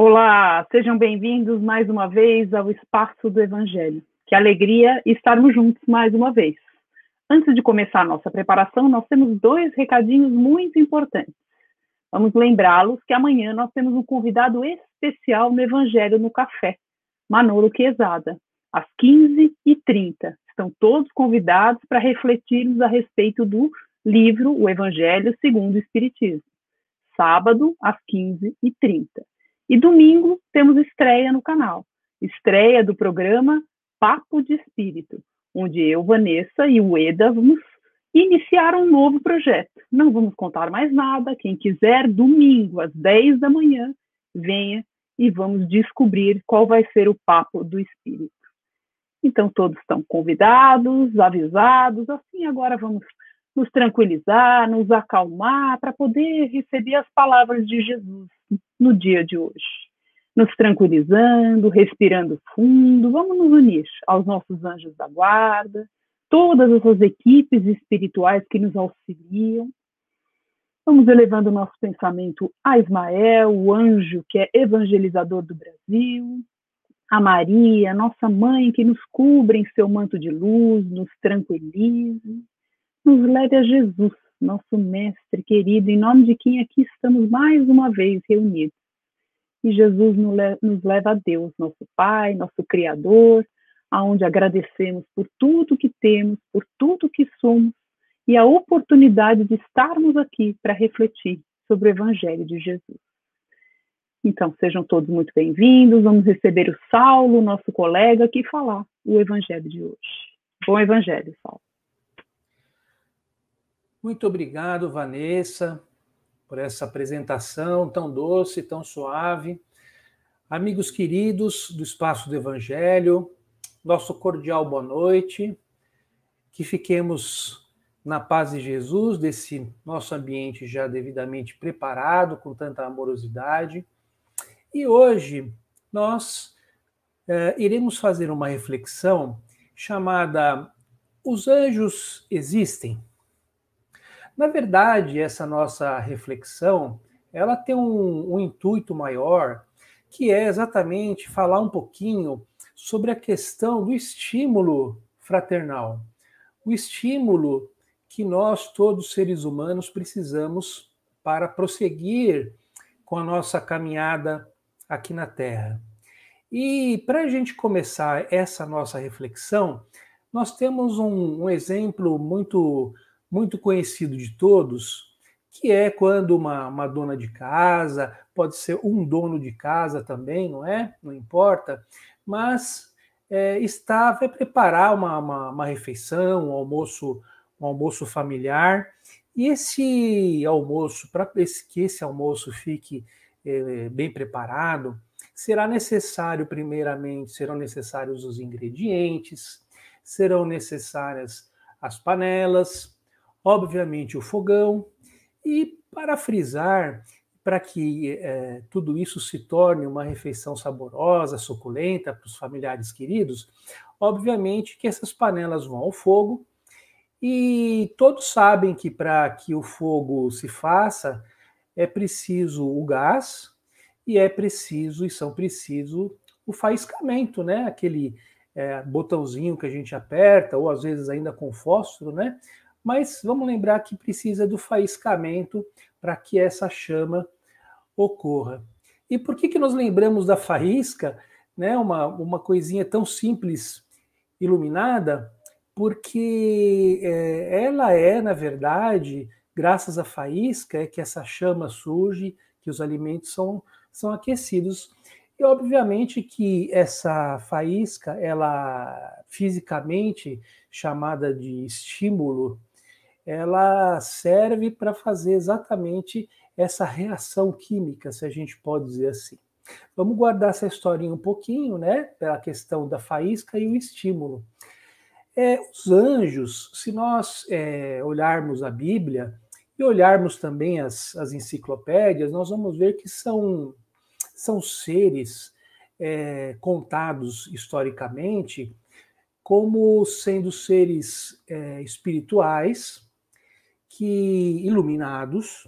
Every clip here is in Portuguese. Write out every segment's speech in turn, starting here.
Olá, sejam bem-vindos mais uma vez ao Espaço do Evangelho. Que alegria estarmos juntos mais uma vez. Antes de começar a nossa preparação, nós temos dois recadinhos muito importantes. Vamos lembrá-los que amanhã nós temos um convidado especial no Evangelho no Café, Manolo Quezada, às 15h30. Estão todos convidados para refletirmos a respeito do livro O Evangelho segundo o Espiritismo. Sábado, às 15h30. E domingo temos estreia no canal. Estreia do programa Papo de Espírito, onde eu, Vanessa e o Eda vamos iniciar um novo projeto. Não vamos contar mais nada. Quem quiser, domingo, às 10 da manhã, venha e vamos descobrir qual vai ser o papo do espírito. Então, todos estão convidados, avisados. Assim, agora vamos nos tranquilizar, nos acalmar, para poder receber as palavras de Jesus no dia de hoje. Nos tranquilizando, respirando fundo, vamos nos unir aos nossos anjos da guarda, todas essas equipes espirituais que nos auxiliam. Vamos elevando o nosso pensamento a Ismael, o anjo que é evangelizador do Brasil, a Maria, nossa mãe que nos cubre em seu manto de luz, nos tranquilize, nos leve a Jesus, nosso mestre querido, em nome de quem aqui estamos mais uma vez reunidos. E Jesus nos leva a Deus, nosso Pai, nosso Criador, aonde agradecemos por tudo que temos, por tudo que somos e a oportunidade de estarmos aqui para refletir sobre o Evangelho de Jesus. Então, sejam todos muito bem-vindos. Vamos receber o Saulo, nosso colega, aqui falar o Evangelho de hoje. Bom Evangelho, Saulo. Muito obrigado, Vanessa, por essa apresentação tão doce, tão suave. Amigos queridos do Espaço do Evangelho, nosso cordial boa noite. Que fiquemos na paz de Jesus, desse nosso ambiente já devidamente preparado, com tanta amorosidade. E hoje nós eh, iremos fazer uma reflexão chamada Os Anjos Existem? Na verdade, essa nossa reflexão ela tem um, um intuito maior, que é exatamente falar um pouquinho sobre a questão do estímulo fraternal. O estímulo que nós, todos seres humanos, precisamos para prosseguir com a nossa caminhada aqui na Terra. E para a gente começar essa nossa reflexão, nós temos um, um, exemplo muito, muito conhecido de todos, que é quando uma, uma dona de casa, pode ser um dono de casa também, não é? Não importa, mas é, está vai preparar uma, uma, uma, refeição, um almoço, um almoço familiar. E esse almoço, para que esse almoço fique é, bem preparado, será necessário, primeiramente, serão necessários os ingredientes, serão necessárias as panelas, obviamente o fogão, e para frisar, para que é, tudo isso se torne uma refeição saborosa, suculenta para os familiares queridos, obviamente que essas panelas vão ao fogo e todos sabem que para que o fogo se faça é preciso o gás e é preciso e são preciso o faiscamento, né? Aquele é, botãozinho que a gente aperta ou às vezes ainda com fósforo, né? Mas vamos lembrar que precisa do faiscamento para que essa chama ocorra. E por que, que nós lembramos da faísca, né, uma, uma coisinha tão simples, iluminada? Porque é, ela é, na verdade, graças à faísca, é que essa chama surge, que os alimentos são, são aquecidos. E obviamente que essa faísca, ela fisicamente chamada de estímulo, ela serve para fazer exatamente essa reação química, se a gente pode dizer assim. Vamos guardar essa historinha um pouquinho, né? Pela questão da faísca e o estímulo. É, os anjos, se nós é, olharmos a Bíblia e olharmos também as, as enciclopédias, nós vamos ver que são, são seres é, contados historicamente como sendo seres é, espirituais que iluminados,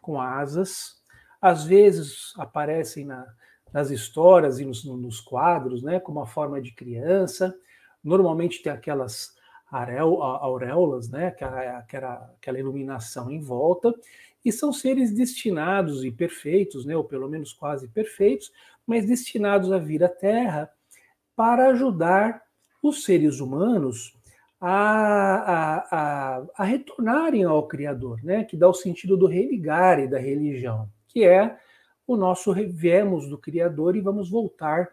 com asas, às vezes aparecem na, nas histórias e nos, nos quadros, né, como a forma de criança. Normalmente tem aquelas auréolas, né, aquela, aquela, aquela iluminação em volta, e são seres destinados e perfeitos, né, ou pelo menos quase perfeitos, mas destinados a vir à Terra para ajudar os seres humanos a, a, a, retornarem ao Criador, né? que dá o sentido do religar e da religião, que é o nosso viemos do Criador e vamos voltar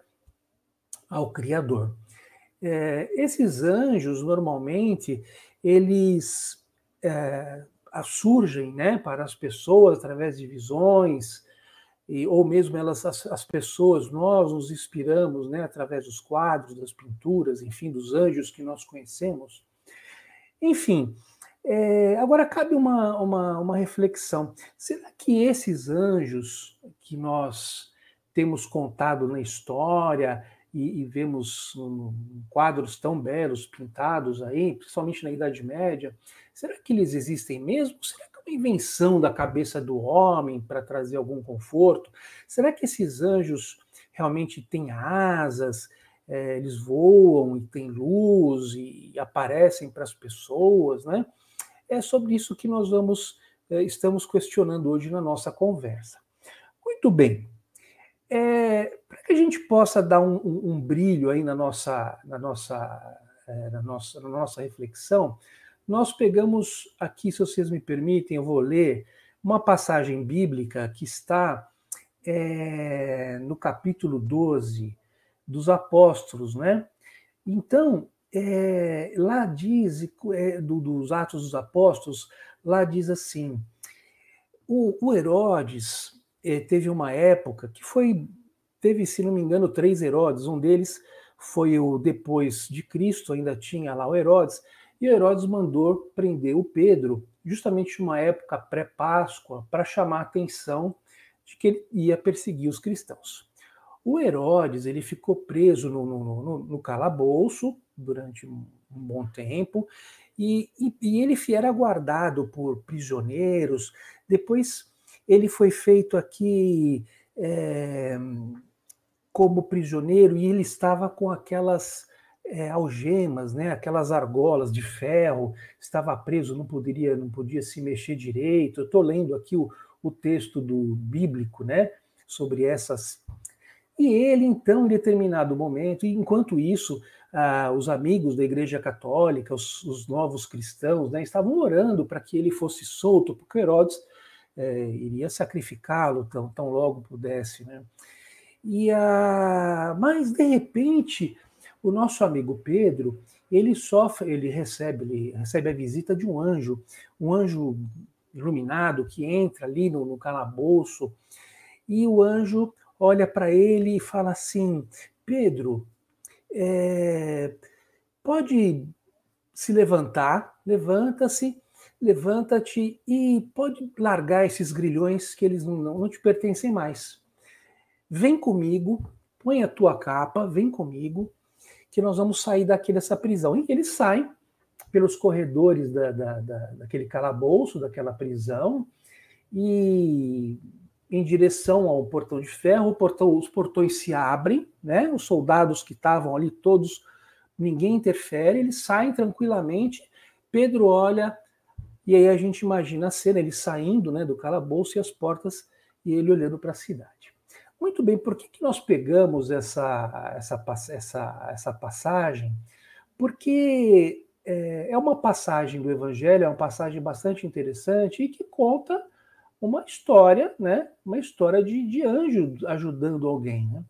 ao Criador. É, esses anjos, normalmente, eles é, surgem né, para as pessoas através de visões, e, ou mesmo elas, as, as, pessoas, nós nos inspiramos né, através dos quadros, das pinturas, enfim, dos anjos que nós conhecemos. Enfim, é, agora cabe uma, uma, uma reflexão. Será que esses anjos que nós temos contado na história e, e vemos um, quadros tão belos pintados aí, principalmente na Idade Média, será que eles existem mesmo? Será invenção da cabeça do homem para trazer algum conforto? Será que esses anjos realmente têm asas? É, eles voam e têm luz e, aparecem para as pessoas, né? É sobre isso que nós vamos é, estamos questionando hoje na nossa conversa. Muito bem. É, para que a gente possa dar um, um, um, brilho aí na nossa, na nossa, é, na nossa, na nossa reflexão, nós pegamos aqui, se vocês me permitem, eu vou ler uma passagem bíblica que está é, no capítulo 12 dos Apóstolos, né? Então, é, lá diz, é, do, dos Atos dos Apóstolos, lá diz assim: o, o Herodes é, teve uma época que foi, teve, se não me engano, três Herodes, um deles foi o depois de Cristo, ainda tinha lá o Herodes, e Herodes mandou prender o Pedro, justamente numa época pré-Páscoa, para chamar a atenção de que ele ia perseguir os cristãos. O Herodes ele ficou preso no, no, no, no calabouço durante um, bom tempo e, e, e, ele era guardado por prisioneiros. Depois ele foi feito aqui é, como prisioneiro e ele estava com aquelas é, algemas, né, aquelas argolas de ferro, estava preso, não poderia, não podia se mexer direito. Eu estou lendo aqui o, o texto do bíblico, né, sobre essas. E ele, então, em determinado momento, e enquanto isso, ah, os amigos da Igreja Católica, os, os novos cristãos, né, estavam orando para que ele fosse solto, porque Herodes é, iria sacrificá-lo tão, tão logo pudesse, né? E, ah, mas de repente o nosso amigo Pedro, ele sofre, ele recebe, ele recebe a visita de um anjo, um anjo iluminado que entra ali no, no calabouço, e o anjo olha para ele e fala assim: Pedro, é, pode se levantar, levanta-se, levanta-te e pode largar esses grilhões que eles não, não te pertencem mais. Vem comigo, põe a tua capa, vem comigo, que nós vamos sair daqui dessa prisão. E eles saem pelos corredores da, da, da, daquele calabouço, daquela prisão, e em direção ao portão de ferro, portão, os portões se abrem, né? Os soldados que estavam ali todos, ninguém interfere, eles saem tranquilamente. Pedro olha e aí a gente imagina a cena, ele saindo, né, do calabouço e as portas e ele olhando para a cidade. Muito bem, por que, que nós pegamos essa, essa, essa, essa passagem? Porque é, é uma passagem do Evangelho, é uma passagem bastante interessante e que conta uma história, né? Uma história de, de anjo ajudando alguém, né?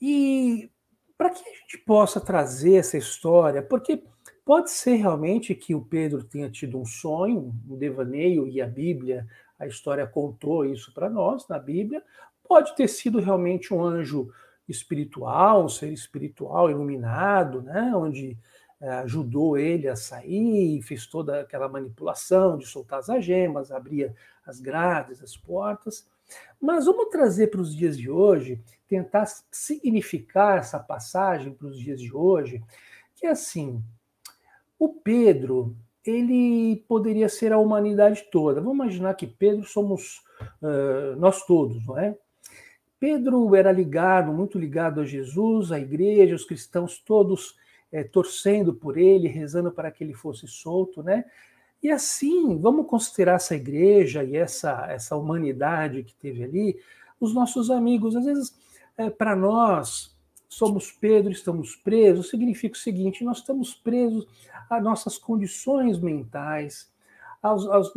E para que a gente possa trazer essa história, porque pode ser realmente que o Pedro tenha tido um sonho, um devaneio, e a Bíblia, a história contou isso para nós na Bíblia, Pode ter sido realmente um anjo espiritual, um ser espiritual iluminado, né, onde é, ajudou ele a sair, fez toda aquela manipulação de soltar as algemas, abria as grades, as portas. Mas vamos trazer para os dias de hoje, tentar significar essa passagem para os dias de hoje, que é assim, o Pedro, ele poderia ser a humanidade toda. Vamos imaginar que Pedro somos uh, nós todos, não é? Pedro era ligado, muito ligado a Jesus, à igreja, os cristãos todos é, torcendo por ele, rezando para que ele fosse solto, né? E assim, vamos considerar essa igreja e essa, essa humanidade que teve ali, os nossos amigos. Às vezes, é, para nós, somos Pedro, estamos presos, significa o seguinte: nós estamos presos a nossas condições mentais, às, às,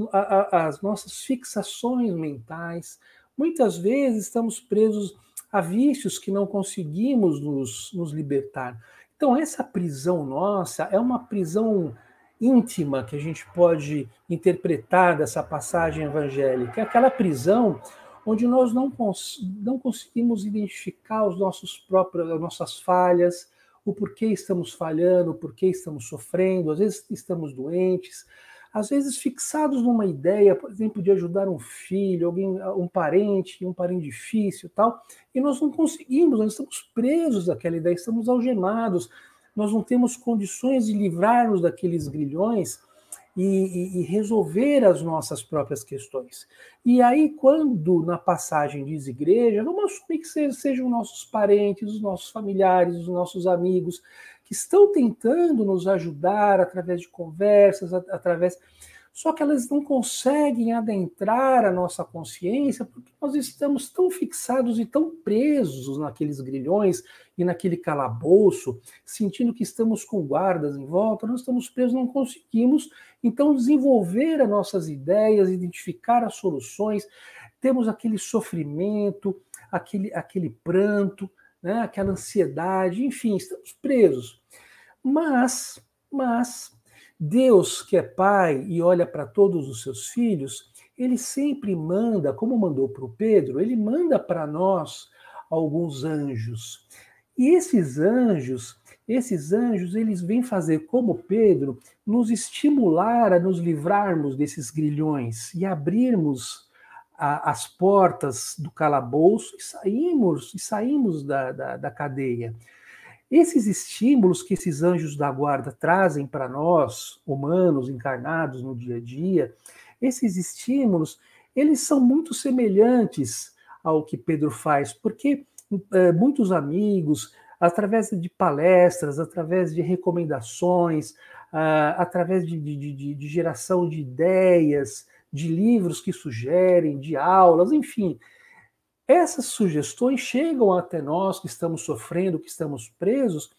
às nossas fixações mentais. Muitas vezes estamos presos a vícios que não conseguimos nos, nos libertar. Então, essa prisão nossa é uma prisão íntima que a gente pode interpretar dessa passagem evangélica. É aquela prisão onde nós não, cons não conseguimos identificar os nossos próprios, as nossas falhas, o porquê estamos falhando, o porquê estamos sofrendo, às vezes estamos doentes, às vezes fixados numa ideia, por exemplo, de ajudar um filho, alguém, um parente, um parente difícil, tal, e nós não conseguimos, nós estamos presos àquela ideia, estamos algemados, nós não temos condições de livrar-nos daqueles grilhões e, e, e, resolver as nossas próprias questões. E aí, quando na passagem diz igreja, vamos assumir que sejam, sejam nossos parentes, os nossos familiares, os nossos amigos, que estão tentando nos ajudar através de conversas, através só que elas não conseguem adentrar a nossa consciência porque nós estamos tão fixados e tão presos naqueles grilhões e naquele calabouço, sentindo que estamos com guardas em volta, nós estamos presos, não conseguimos então desenvolver as nossas ideias, identificar as soluções, temos aquele sofrimento, aquele, aquele pranto, né, aquela ansiedade, enfim, estamos presos. Mas, mas Deus, que é pai e olha para todos os seus filhos, ele sempre manda, como mandou para o Pedro, ele manda para nós alguns anjos. E esses anjos, esses anjos, eles vêm fazer como Pedro, nos estimular a nos livrarmos desses grilhões e abrirmos a, as portas do calabouço e saímos, e saímos da, da, da cadeia. Esses estímulos que esses anjos da guarda trazem para nós, humanos encarnados no dia a dia, esses estímulos, eles são muito semelhantes ao que Pedro faz, porque é, muitos amigos, através de palestras, através de recomendações, uh, através de, de, de, de geração de ideias, de livros que sugerem, de aulas, enfim, essas sugestões chegam até nós que estamos sofrendo, que estamos presos,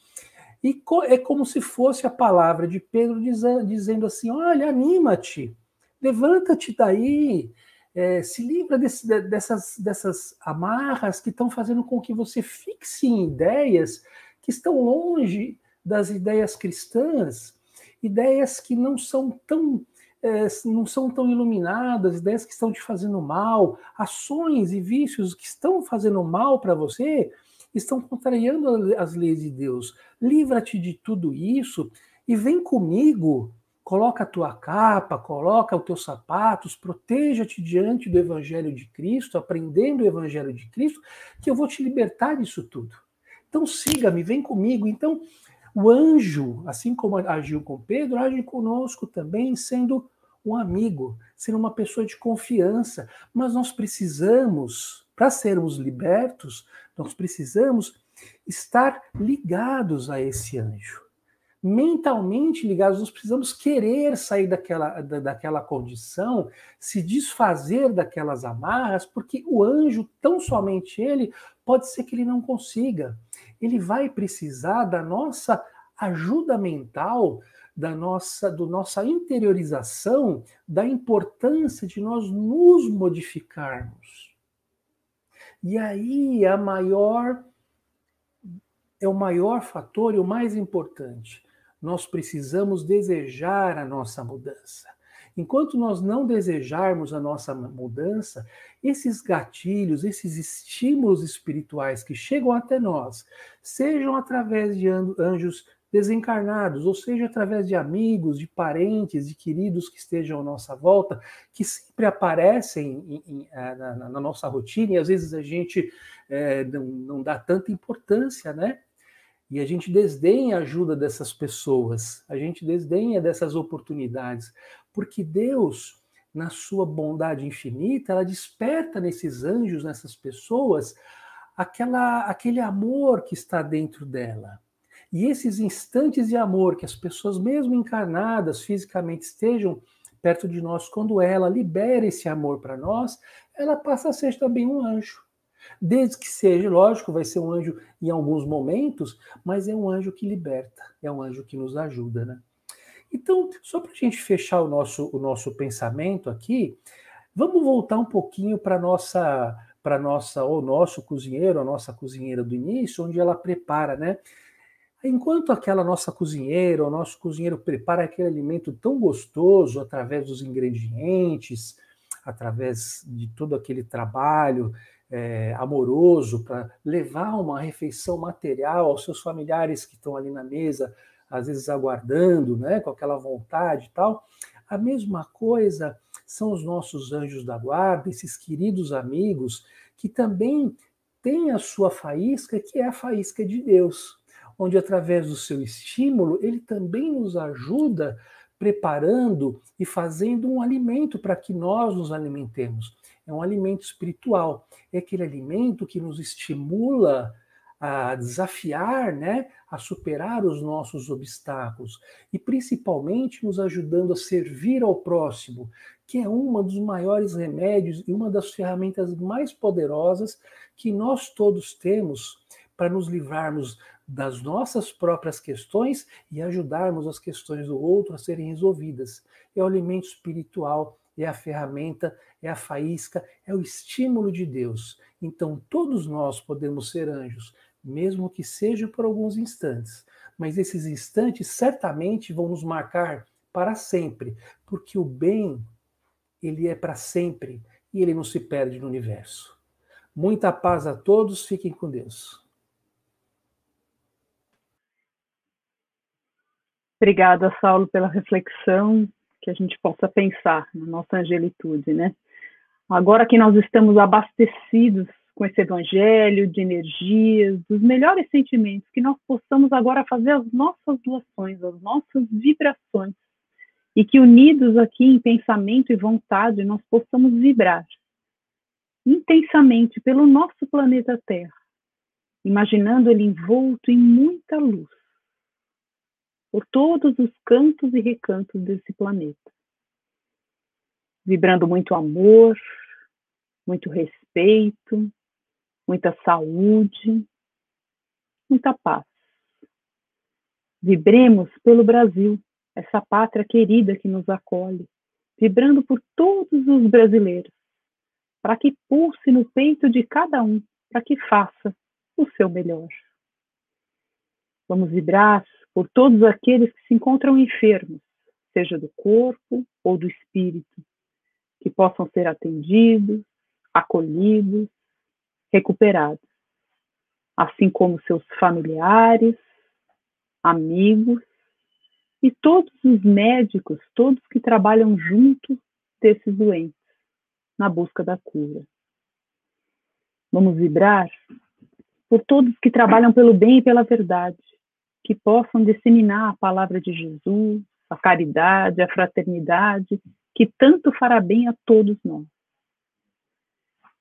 e é como se fosse a palavra de Pedro dizendo assim: olha, anima-te, levanta-te daí, é, se livra desse, dessas, dessas amarras que estão fazendo com que você fixe em ideias que estão longe das ideias cristãs, ideias que não são tão é, não são tão iluminadas, ideias que estão te fazendo mal, ações e vícios que estão fazendo mal para você, estão contrariando as leis de Deus. Livra-te de tudo isso e vem comigo. Coloca a tua capa, coloca os teus sapatos, proteja-te diante do Evangelho de Cristo, aprendendo o Evangelho de Cristo, que eu vou te libertar disso tudo. Então siga-me, vem comigo. Então, o anjo, assim como agiu com Pedro, age conosco também, sendo um amigo, ser uma pessoa de confiança. Mas nós precisamos, para sermos libertos, nós precisamos estar ligados a esse anjo. Mentalmente ligados, nós precisamos querer sair daquela, daquela condição, se desfazer daquelas amarras, porque o anjo, tão somente ele, pode ser que ele não consiga. Ele vai precisar da nossa ajuda mental da nossa, do nossa interiorização da importância de nós nos modificarmos. E aí a maior é o maior fator e o mais importante. Nós precisamos desejar a nossa mudança. Enquanto nós não desejarmos a nossa mudança, esses gatilhos, esses estímulos espirituais que chegam até nós, sejam através de anjos desencarnados, ou seja, através de amigos, de parentes, de queridos que estejam à nossa volta, que sempre aparecem em, em, eh, na, na, nossa rotina e às vezes a gente é, não, não dá tanta importância, né? E a gente desdenha a ajuda dessas pessoas, a gente desdenha dessas oportunidades, porque Deus, na sua bondade infinita, ela desperta nesses anjos, nessas pessoas, aquela, aquele amor que está dentro dela. E esses instantes de amor que as pessoas, mesmo encarnadas fisicamente, estejam perto de nós, quando ela libera esse amor para nós, ela passa a ser também um anjo. Desde que seja, lógico, vai ser um anjo em alguns momentos, mas é um anjo que liberta, é um anjo que nos ajuda, né? Então, só para a gente fechar o nosso, o nosso pensamento aqui, vamos voltar um pouquinho para nossa para nossa ou nosso cozinheiro, a nossa cozinheira do início, onde ela prepara, né? Enquanto aquela nossa cozinheira, o nosso cozinheiro prepara aquele alimento tão gostoso através dos ingredientes, através de todo aquele trabalho é, amoroso para levar uma refeição material aos seus familiares que estão ali na mesa, às vezes aguardando, né, com aquela vontade e tal. A mesma coisa são os nossos anjos da guarda, esses queridos amigos que também têm a sua faísca, que é a faísca de Deus, onde através do seu estímulo ele também nos ajuda preparando e fazendo um alimento para que nós nos alimentemos. É um alimento espiritual, é aquele alimento que nos estimula a desafiar, né, a superar os nossos obstáculos e principalmente nos ajudando a servir ao próximo, que é um dos maiores remédios e uma das ferramentas mais poderosas que nós todos temos para nos livrarmos das nossas próprias questões e ajudarmos as questões do outro a serem resolvidas. É o alimento espiritual, é a ferramenta, é a faísca, é o estímulo de Deus. Então, todos nós podemos ser anjos, mesmo que seja por alguns instantes. Mas esses instantes certamente vão nos marcar para sempre, porque o bem, ele é para sempre e ele não se perde no universo. Muita paz a todos, fiquem com Deus. Obrigada, Saulo, pela reflexão, que a gente possa pensar na nossa angelitude, né? Agora que nós estamos abastecidos com esse evangelho de energias, dos melhores sentimentos, que nós possamos agora fazer as nossas doações, as nossas vibrações, e que unidos aqui em pensamento e vontade nós possamos vibrar intensamente pelo nosso planeta Terra, imaginando ele envolto em muita luz por todos os cantos e recantos desse planeta. Vibrando muito amor, muito respeito, muita saúde, muita paz. Vibremos pelo Brasil, essa pátria querida que nos acolhe, vibrando por todos os brasileiros, para que pulse no peito de cada um, para que faça o seu melhor. Vamos vibrar por todos aqueles que se encontram enfermos, seja do corpo ou do espírito, que possam ser atendidos, acolhidos, recuperados, assim como seus familiares, amigos e todos os médicos, todos que trabalham junto desses doentes na busca da cura. Vamos vibrar por todos que trabalham pelo bem e pela verdade, que possam disseminar a palavra de Jesus, a caridade, a fraternidade, que tanto fará bem a todos nós.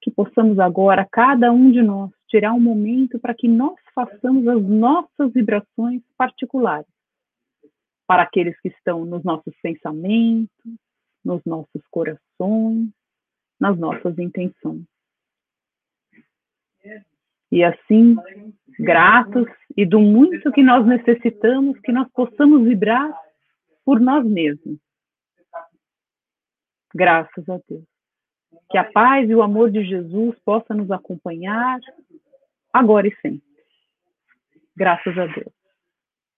Que possamos agora, cada um de nós, tirar um momento para que nós façamos as nossas vibrações particulares para aqueles que estão nos nossos pensamentos, nos nossos corações, nas nossas intenções. E assim, gratos e do muito que nós necessitamos, que nós possamos vibrar por nós mesmos. Graças a Deus. Que a paz e o amor de Jesus possa nos acompanhar agora e sempre. Graças a Deus.